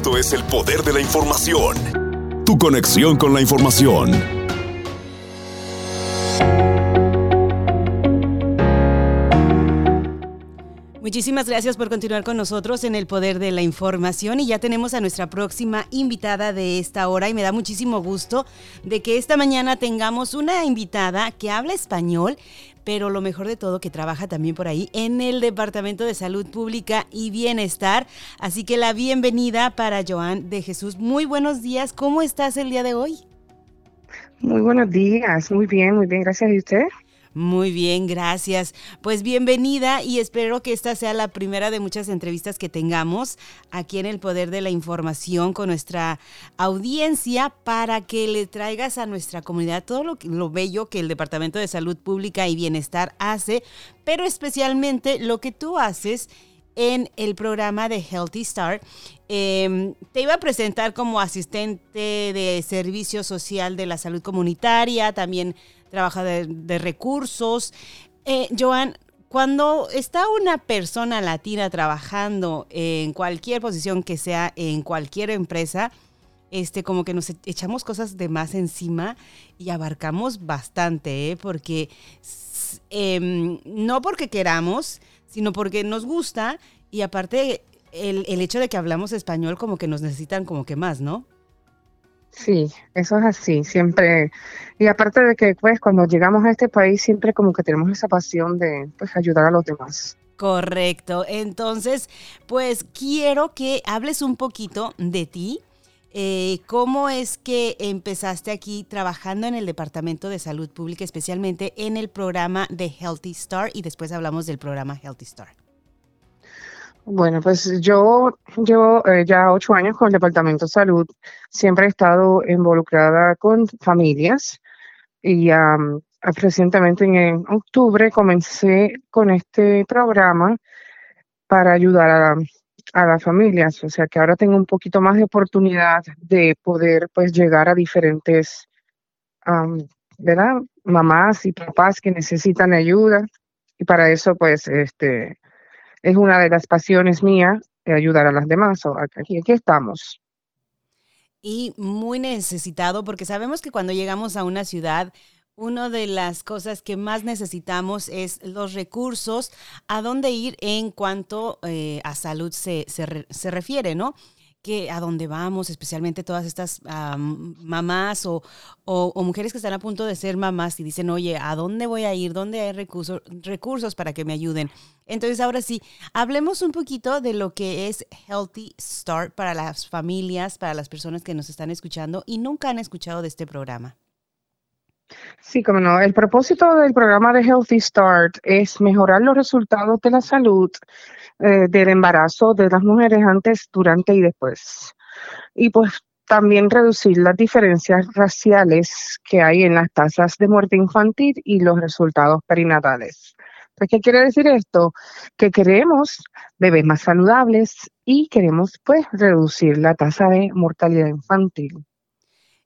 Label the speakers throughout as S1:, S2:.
S1: Esto es el poder de la información. Tu conexión con la información.
S2: Muchísimas gracias por continuar con nosotros en el Poder de la Información y ya tenemos a nuestra próxima invitada de esta hora y me da muchísimo gusto de que esta mañana tengamos una invitada que habla español, pero lo mejor de todo que trabaja también por ahí en el Departamento de Salud Pública y Bienestar. Así que la bienvenida para Joan de Jesús. Muy buenos días, ¿cómo estás el día de hoy?
S3: Muy buenos días, muy bien, muy bien, gracias. ¿Y usted?
S2: Muy bien, gracias. Pues bienvenida y espero que esta sea la primera de muchas entrevistas que tengamos aquí en el Poder de la Información con nuestra audiencia para que le traigas a nuestra comunidad todo lo, lo bello que el Departamento de Salud Pública y Bienestar hace, pero especialmente lo que tú haces en el programa de Healthy Start. Em, te iba a presentar como asistente de servicio social de la salud comunitaria, también trabaja de, recursos. Eh, Joan, cuando está una persona latina trabajando en cualquier posición que sea en cualquier empresa, este, como que nos e-, echamos cosas de más encima y abarcamos bastante, ¿eh? porque em, no porque queramos, sino porque nos gusta y aparte el, el hecho de que hablamos español como que nos necesitan como que más, ¿no?
S3: Sí, eso es así, siempre. Y aparte de que, pues, cuando llegamos a este país, siempre como que tenemos esa pasión de, pues, ayudar a los demás.
S2: Correcto. Entonces, pues, quiero que hables un poquito de ti. Eh, ¿Cómo es que empezaste aquí trabajando en el Departamento de Salud Pública, especialmente en el programa de Healthy Star? Y después hablamos del programa Healthy Star.
S3: Bueno, pues yo llevo eh, ya ocho años con el Departamento de Salud. Siempre he estado involucrada con familias y recientemente en octubre comencé con este programa para ayudar a, a, las familias. O sea que ahora tengo un poquito más de oportunidad de poder pues llegar a diferentes, ¿verdad? Mamás y papás que necesitan ayuda. Y para eso pues este es una de las pasiones mías, ayudar a las demás. aquí, aquí estamos.
S2: Y muy necesitado, porque sabemos que cuando llegamos a una ciudad, una de las cosas que más necesitamos es los recursos a dónde ir en cuanto eh, a salud se, se refiere, ¿no? que a dónde vamos, especialmente todas estas mamás o, mujeres que están a punto de ser mamás y dicen, oye, ¿a dónde voy a ir? ¿Dónde hay recursos, recursos para que me ayuden? Entonces, ahora sí, hablemos un poquito de lo que es Healthy Start para las familias, para las personas que nos están escuchando y nunca han escuchado de este programa.
S3: Sí, como no. El propósito del programa de Healthy Start es mejorar los resultados de la salud eh, del embarazo de las mujeres antes, durante y después. Y pues también reducir las diferencias raciales que hay en las tasas de muerte infantil y los resultados perinatales. Pues, ¿Qué quiere decir esto? Que queremos bebés más saludables y queremos pues reducir la tasa de mortalidad infantil.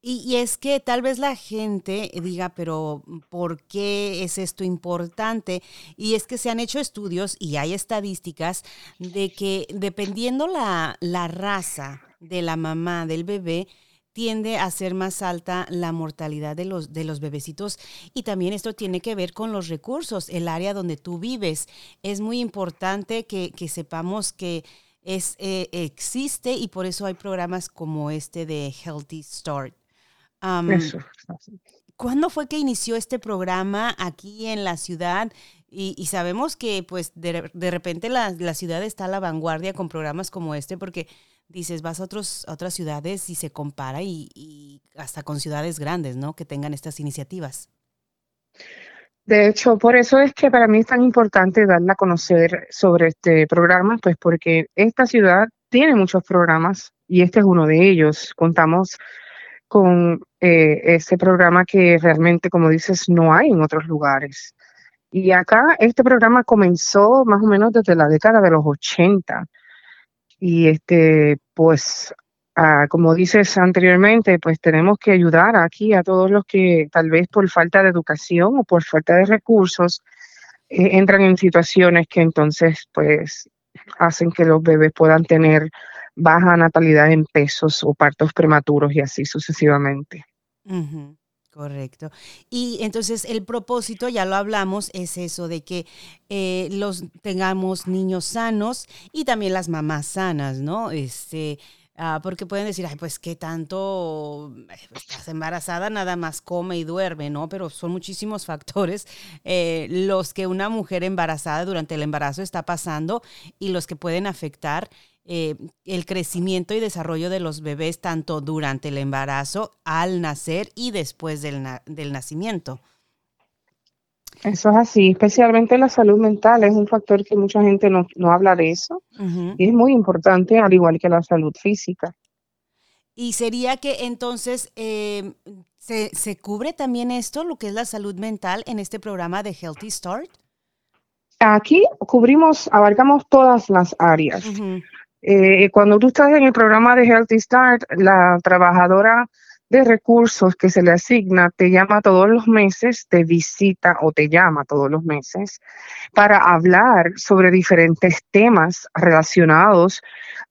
S2: Y, es que tal vez la gente diga, pero ¿por qué es esto importante? Y es que se han hecho estudios y hay estadísticas de que dependiendo la, la raza de la mamá del bebé, tiende a ser más alta la mortalidad de los, de los bebecitos y también esto tiene que ver con los recursos, el área donde tú vives. Es muy importante que, sepamos que es, eh, existe y por eso hay programas como este de Healthy Start. ¿Cuándo fue que inició este programa aquí en la ciudad? Y, sabemos que pues de, repente la, ciudad está a la vanguardia con programas como este porque dices, vas a, otros, otras ciudades y se compara y, hasta con ciudades grandes, ¿no? Que tengan estas iniciativas.
S3: De hecho, por eso es que para mí es tan importante darle a conocer sobre este programa, pues porque esta ciudad tiene muchos programas y este es uno de ellos. Contamos con eh, ese programa que realmente, como dices, no hay en otros lugares. Y acá este programa comenzó más o menos desde la década de los 80. Y este, pues, ah, como dices anteriormente, pues tenemos que ayudar aquí a todos los que tal vez por falta de educación o por falta de recursos eh, entran en situaciones que entonces, pues, hacen que los bebés puedan tener baja natalidad en pesos o partos prematuros y así sucesivamente.
S2: Correcto. Y entonces el propósito, ya lo hablamos, es eso de que eh, los tengamos niños sanos y también las mamás sanas, ¿no? Este, Ah, porque pueden decir, ay, pues qué tanto eh, estás embarazada, nada más come y duerme, ¿no? Pero son muchísimos factores eh, los que una mujer embarazada durante el embarazo está pasando y los que pueden afectar eh, el crecimiento y desarrollo de los bebés tanto durante el embarazo, al nacer y después del, del nacimiento.
S3: Eso es así, especialmente la salud mental es un factor que mucha gente no, habla de eso y es muy importante, al igual que la salud física.
S2: Y sería que entonces em, ¿se, ¿se, cubre también esto, lo que es la salud mental, en este programa de Healthy Start.
S3: Aquí cubrimos, abarcamos todas las áreas. Eh, cuando tú estás en el programa de Healthy Start, la trabajadora de recursos que se le asigna te llama todos los meses, te visita o te llama todos los meses para hablar sobre diferentes temas relacionados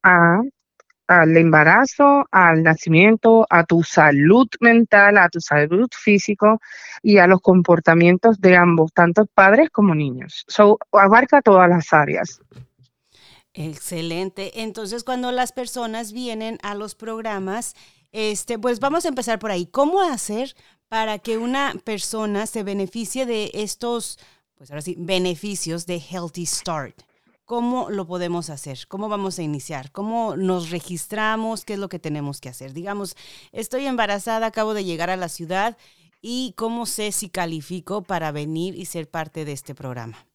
S3: al embarazo, al nacimiento, a tu salud mental, a tu salud físico y a los comportamientos de ambos, tanto padres como niños. So, abarca todas las áreas.
S2: Excelente. Entonces, cuando las personas vienen a los programas, este, pues vamos a empezar por ahí. ¿Cómo hacer para que una persona se beneficie de estos, pues ahora sí, beneficios de Healthy Start? ¿Cómo lo podemos hacer? ¿Cómo vamos a iniciar? ¿Cómo nos registramos? ¿Qué es lo que tenemos que hacer? Digamos, estoy embarazada, acabo de llegar a la ciudad y cómo sé si califico para venir y ser parte de este programa.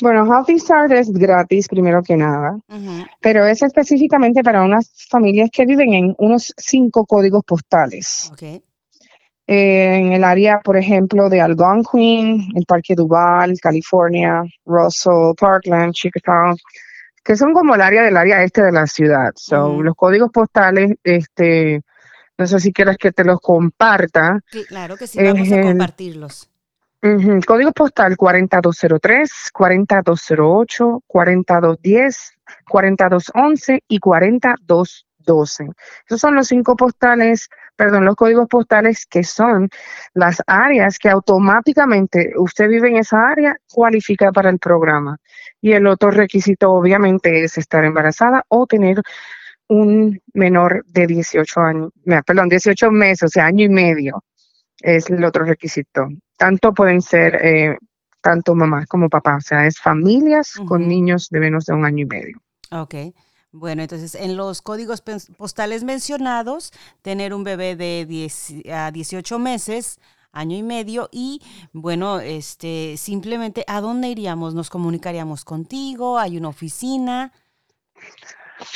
S3: Bueno, Healthy Start es gratis, primero que nada, pero es específicamente para unas familias que viven en unos cinco códigos postales.
S2: Okay.
S3: en el área, por ejemplo, de Algonquin, el Parque Duval, California, Russell, Parkland, Chicago, que son como el área del área este de la ciudad. So, Los códigos postales, este, no sé si quieres que te los comparta.
S2: claro que sí, vamos a compartirlos.
S3: Código postal 4203, 4208, 4210, 4211 y 4212. Esos son los cinco postales, perdón, los códigos postales que son las áreas que automáticamente usted vive en esa área, cualifica para el programa. Y el otro requisito obviamente es estar embarazada o tener un menor de 18 años, perdón, 18 meses, o sea, año y medio es el otro requisito. Tanto pueden ser eh, tanto mamás como papás, o sea, es familias con niños de menos de un año y medio.
S2: Ok. Bueno, entonces en los códigos postales mencionados, tener un bebé de 10 a 18 meses, año y medio y bueno, este simplemente a dónde iríamos? Nos comunicaríamos contigo, hay una oficina.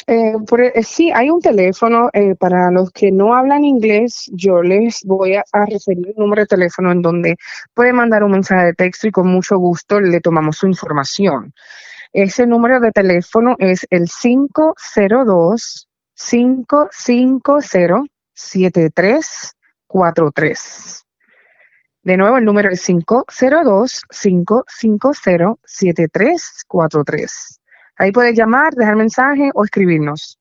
S3: Eh, eh, sí, hay un teléfono. Eh, para los que no hablan inglés, yo les voy a, referir un número de teléfono en donde puede mandar un mensaje de texto y con mucho gusto le tomamos su información. Ese número de teléfono es el 502 550 7343. De nuevo, el número es 502 550 7343. Ahí puedes llamar, dejar mensaje o escribirnos.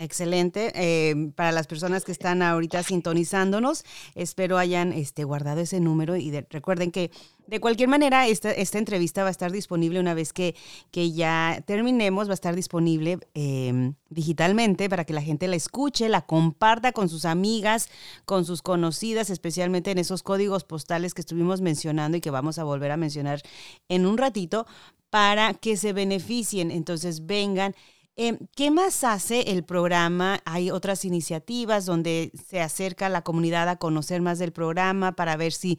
S2: Excelente. Eh, para las personas que están ahorita sintonizándonos, espero hayan este, guardado ese número y recuerden que de cualquier manera esta, esta, entrevista va a estar disponible una vez que, que ya terminemos, va a estar disponible em, digitalmente para que la gente la escuche, la comparta con sus amigas, con sus conocidas, especialmente en esos códigos postales que estuvimos mencionando y que vamos a volver a mencionar en un ratito para que se beneficien. Entonces vengan. Em, ¿Qué más hace el programa? Hay otras iniciativas donde se acerca la comunidad a conocer más del programa para ver si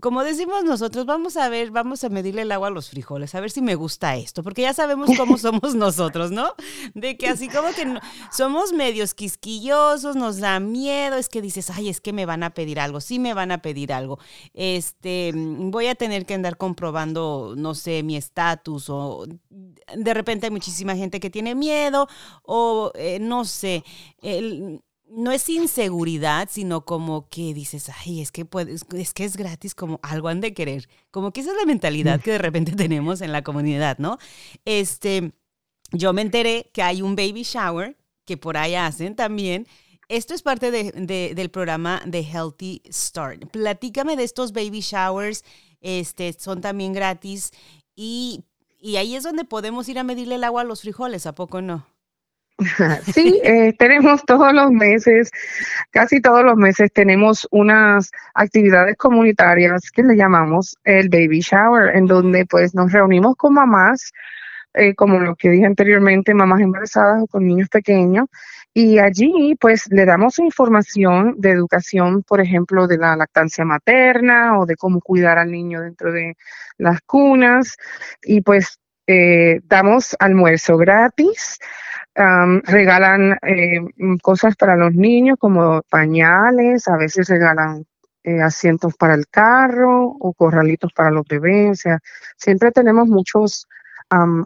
S2: como decimos nosotros, vamos a ver, vamos a medirle el agua a los frijoles, a ver si me gusta esto, porque ya sabemos cómo somos nosotros, ¿no? De que así como que somos medios quisquillosos, nos da miedo, es que dices, ay, es que me van a pedir algo, sí me van a pedir algo, este, voy a tener que andar comprobando, no sé, mi estatus, o de repente hay muchísima gente que tiene miedo, o eh, no sé, el no es inseguridad, sino como que dices, ay, es que, puedes, es que es gratis, como algo han de querer. Como que esa es la mentalidad que de repente tenemos en la comunidad, ¿no? Este, yo me enteré que hay un baby shower que por ahí hacen también. Esto es parte del programa de Healthy Start. Platícame de estos baby showers, este, son también gratis y, y ahí es donde podemos ir a medirle el agua a los frijoles, ¿a poco no?
S3: Sí, eh, tenemos todos los meses, casi todos los meses tenemos unas actividades comunitarias que le llamamos el baby shower, en donde pues nos reunimos con mamás, eh, como lo que dije anteriormente, mamás embarazadas o con niños pequeños, y allí pues le damos información de educación, por ejemplo, de la lactancia materna o de cómo cuidar al niño dentro de las cunas, y pues eh, damos almuerzo gratis regalan eh, cosas para los niños como pañales, a veces regalan eh, asientos para el carro o corralitos para los bebés. O sea, siempre tenemos muchos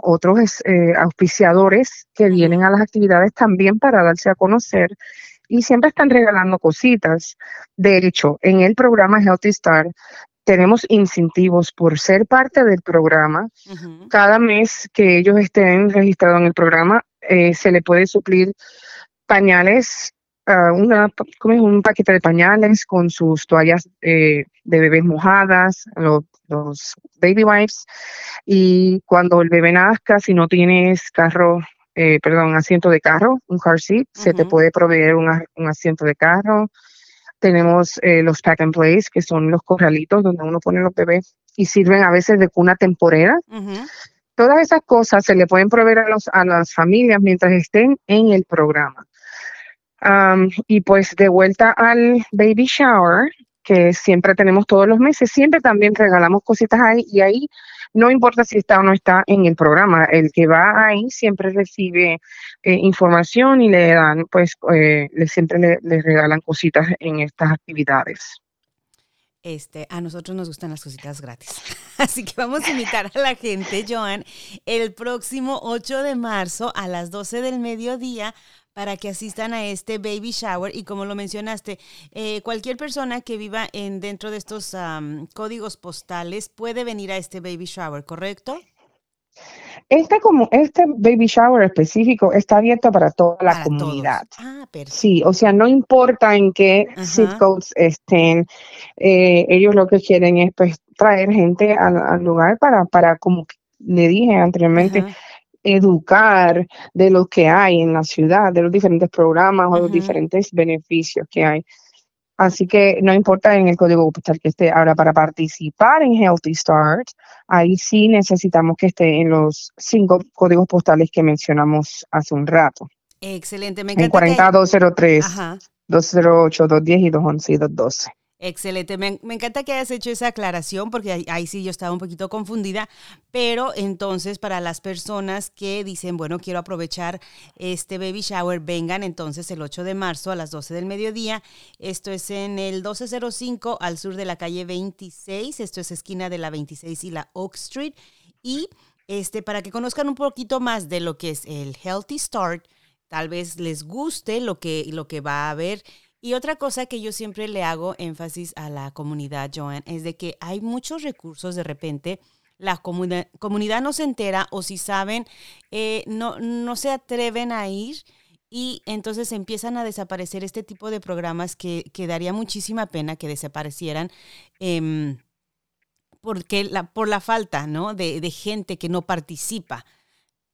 S3: otros eh, auspiciadores que vienen a las actividades también para darse a conocer y siempre están regalando cositas. De hecho, en el programa Healthy Star tenemos incentivos por ser parte del programa. Cada mes que ellos estén registrados en el programa, eh, se le puede suplir pañales, uh, una, un paquete de pañales con sus toallas eh, de bebés mojadas, los, baby wipes, y cuando el bebé nazca, si no tienes carro, eh, perdón, asiento de carro, un car seat, se te puede proveer un asiento de carro. Tenemos los pack and place, que son los corralitos donde uno pone los bebés y sirven a veces de cuna temporera. Todas esas cosas se le pueden proveer a, los, a las familias mientras estén en el programa. y pues de vuelta al baby shower, que siempre tenemos todos los meses, siempre también regalamos cositas ahí y ahí no importa si está o no está en el programa, el que va ahí siempre recibe eh, información y le dan, pues, eh, le, siempre le, le regalan cositas en estas actividades.
S2: Este, a nosotros nos gustan las cositas gratis. Así que vamos a invitar a la gente, Joan, el próximo 8 de marzo a las 12 del mediodía para que asistan a este baby shower y como lo mencionaste, eh, cualquier persona que viva en dentro de estos códigos postales puede venir a este baby shower, ¿correcto?
S3: Este, como, este baby shower específico está abierto para toda la comunidad. Ah, sí, o sea, no importa en qué zip codes estén, eh, ellos lo que quieren es pues traer gente al, lugar para, para, como le dije anteriormente, educar de lo que hay en la ciudad, de los diferentes programas o los diferentes beneficios que hay. Así que no importa en el código postal que esté. Ahora, para participar en Healthy Start, ahí sí necesitamos que esté en los cinco códigos postales que mencionamos hace un rato.
S2: Excelente, me
S3: encanta. En 40203, 208, 210 y 211 y 212.
S2: Excelente, me, encanta que hayas hecho esa aclaración porque ahí, sí yo estaba un poquito confundida, pero entonces para las personas que dicen, bueno, quiero aprovechar este baby shower, vengan entonces el 8 de marzo a las 12 del mediodía. Esto es en el 1205 al sur de la calle 26, esto es esquina de la 26 y la Oak Street. Y este, para que conozcan un poquito más de lo que es el Healthy Start, tal vez les guste lo que, lo que va a haber y otra cosa que yo siempre le hago énfasis a la comunidad, Joan, es de que hay muchos recursos de repente. La comunidad no se entera o si saben, eh, no, no se atreven a ir y entonces empiezan a desaparecer este tipo de programas que, que daría muchísima pena que desaparecieran. Em, porque la, por la falta ¿no? de, de gente que no participa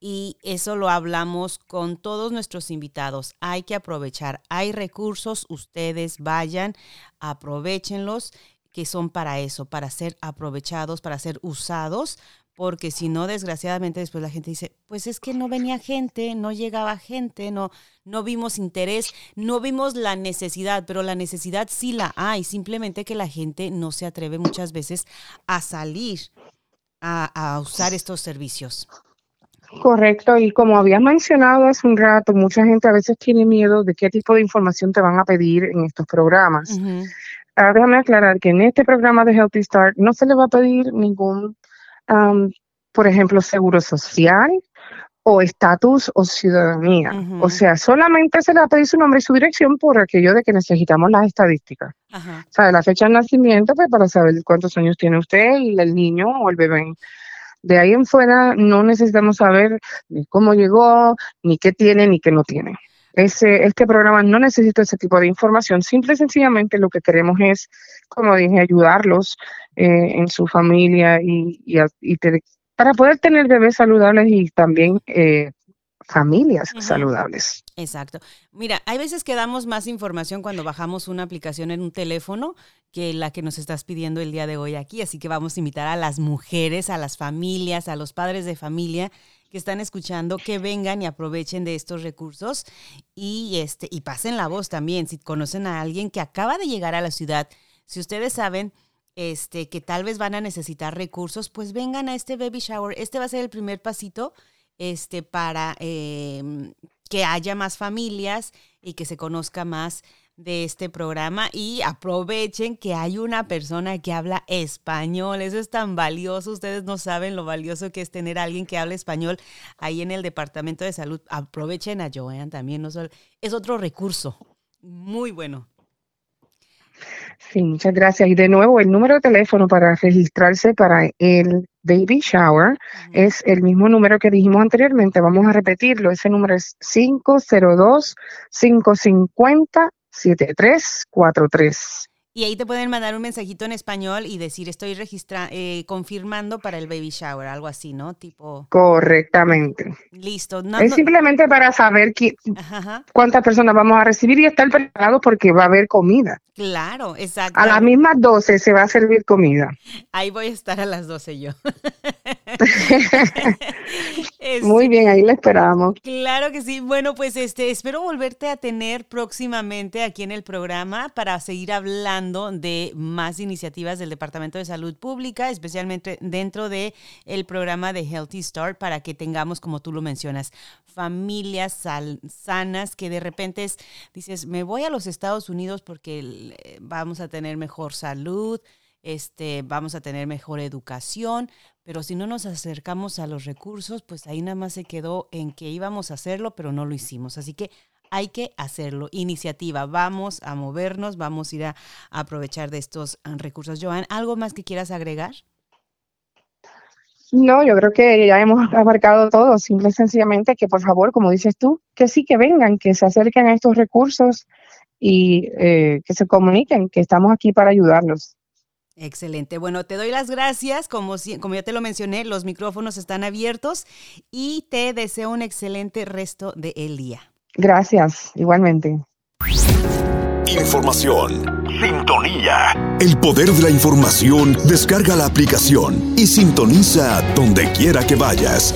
S2: y eso lo hablamos con todos nuestros invitados. Hay que aprovechar, hay recursos, ustedes vayan, aprovechenlos, que son para eso, para ser aprovechados, para ser usados, porque si no, desgraciadamente después la gente dice, pues es que no venía gente, no llegaba gente, no, no vimos interés, no vimos la necesidad, pero la necesidad sí la hay, simplemente que la gente no se atreve muchas veces a salir a, a usar estos servicios.
S3: Correcto, y como habías mencionado hace un rato, mucha gente a veces tiene miedo de qué tipo de información te van a pedir en estos programas. Ahora déjame aclarar que en este programa de Healthy Start no se le va a pedir ningún, por ejemplo, seguro social o estatus o ciudadanía. O sea, solamente se le va a pedir su nombre y su dirección por aquello de que necesitamos las estadísticas. O sea, la fecha de nacimiento, pues para saber cuántos años tiene usted y el niño o el bebé De ahí en fuera no necesitamos saber ni cómo llegó, ni qué tiene, ni qué no tiene. Ese, este programa no necesita ese tipo de información, simple y sencillamente lo que queremos es, como dije, ayudarlos eh, en su familia y, para poder tener bebés saludables y también eh, familias saludables.
S2: Exacto. Mira, hay veces que damos más información cuando bajamos una aplicación en un teléfono que la que nos estás pidiendo el día de hoy aquí, así que vamos a invitar a las mujeres, a las familias, a los padres de familia que están escuchando que vengan y aprovechen de estos recursos y este y pasen la voz también si conocen a alguien que acaba de llegar a la ciudad. Si ustedes saben este que tal vez van a necesitar recursos, pues vengan a este baby shower. Este va a ser el primer pasito este, para em, que haya más familias y que se conozca más de este programa y aprovechen que hay una persona que habla español. Eso es tan valioso. Ustedes no saben lo valioso que es tener a alguien que hable español ahí en el Departamento de Salud. Aprovechen a Joanne también. Es otro recurso muy bueno.
S3: Sí, muchas gracias. Y de nuevo, el número de teléfono para registrarse para el baby shower es el mismo número que dijimos anteriormente. Vamos a repetirlo. Ese número es 502-550-7343.
S2: Y ahí te pueden mandar un mensajito en español y decir, estoy registra eh, confirmando para el baby shower, algo así, ¿no? Tipo.
S3: Correctamente.
S2: Listo.
S3: es simplemente para saber cuántas personas vamos a recibir y estar preparados porque va a haber comida.
S2: Claro, exacto.
S3: A las mismas 12 se va a servir comida.
S2: Ahí voy a estar a las 12 yo.
S3: Muy bien, ahí la esperamos.
S2: Claro que sí. Bueno, pues este espero volverte a tener próximamente aquí en el programa para seguir hablando de más iniciativas del Departamento de Salud Pública, especialmente dentro de el programa de Healthy Start para que tengamos como tú lo mencionas, familias sanas que de repente dices, "Me voy a los Estados Unidos porque eh, vamos a tener mejor salud, este, vamos a tener mejor educación, pero si no nos acercamos a los recursos, pues ahí nada más se quedó en que íbamos a hacerlo, pero no lo hicimos. Así que hay que hacerlo. Iniciativa, vamos a movernos, vamos a ir a, aprovechar de estos ah, recursos. Joan, ¿algo más que quieras agregar?
S3: No, yo creo que ya hemos abarcado todo. Simple y sencillamente que, por favor, como dices tú, que sí que vengan, que se acerquen a estos recursos y eh, que se comuniquen, que estamos aquí para ayudarlos.
S2: Excelente. Bueno, te doy las gracias. Como, como ya te lo mencioné, los micrófonos están abiertos y te deseo un excelente resto del día.
S3: Gracias, igualmente.
S1: Información. Sintonía. El poder de la información. Descarga la aplicación y sintoniza donde quiera que vayas.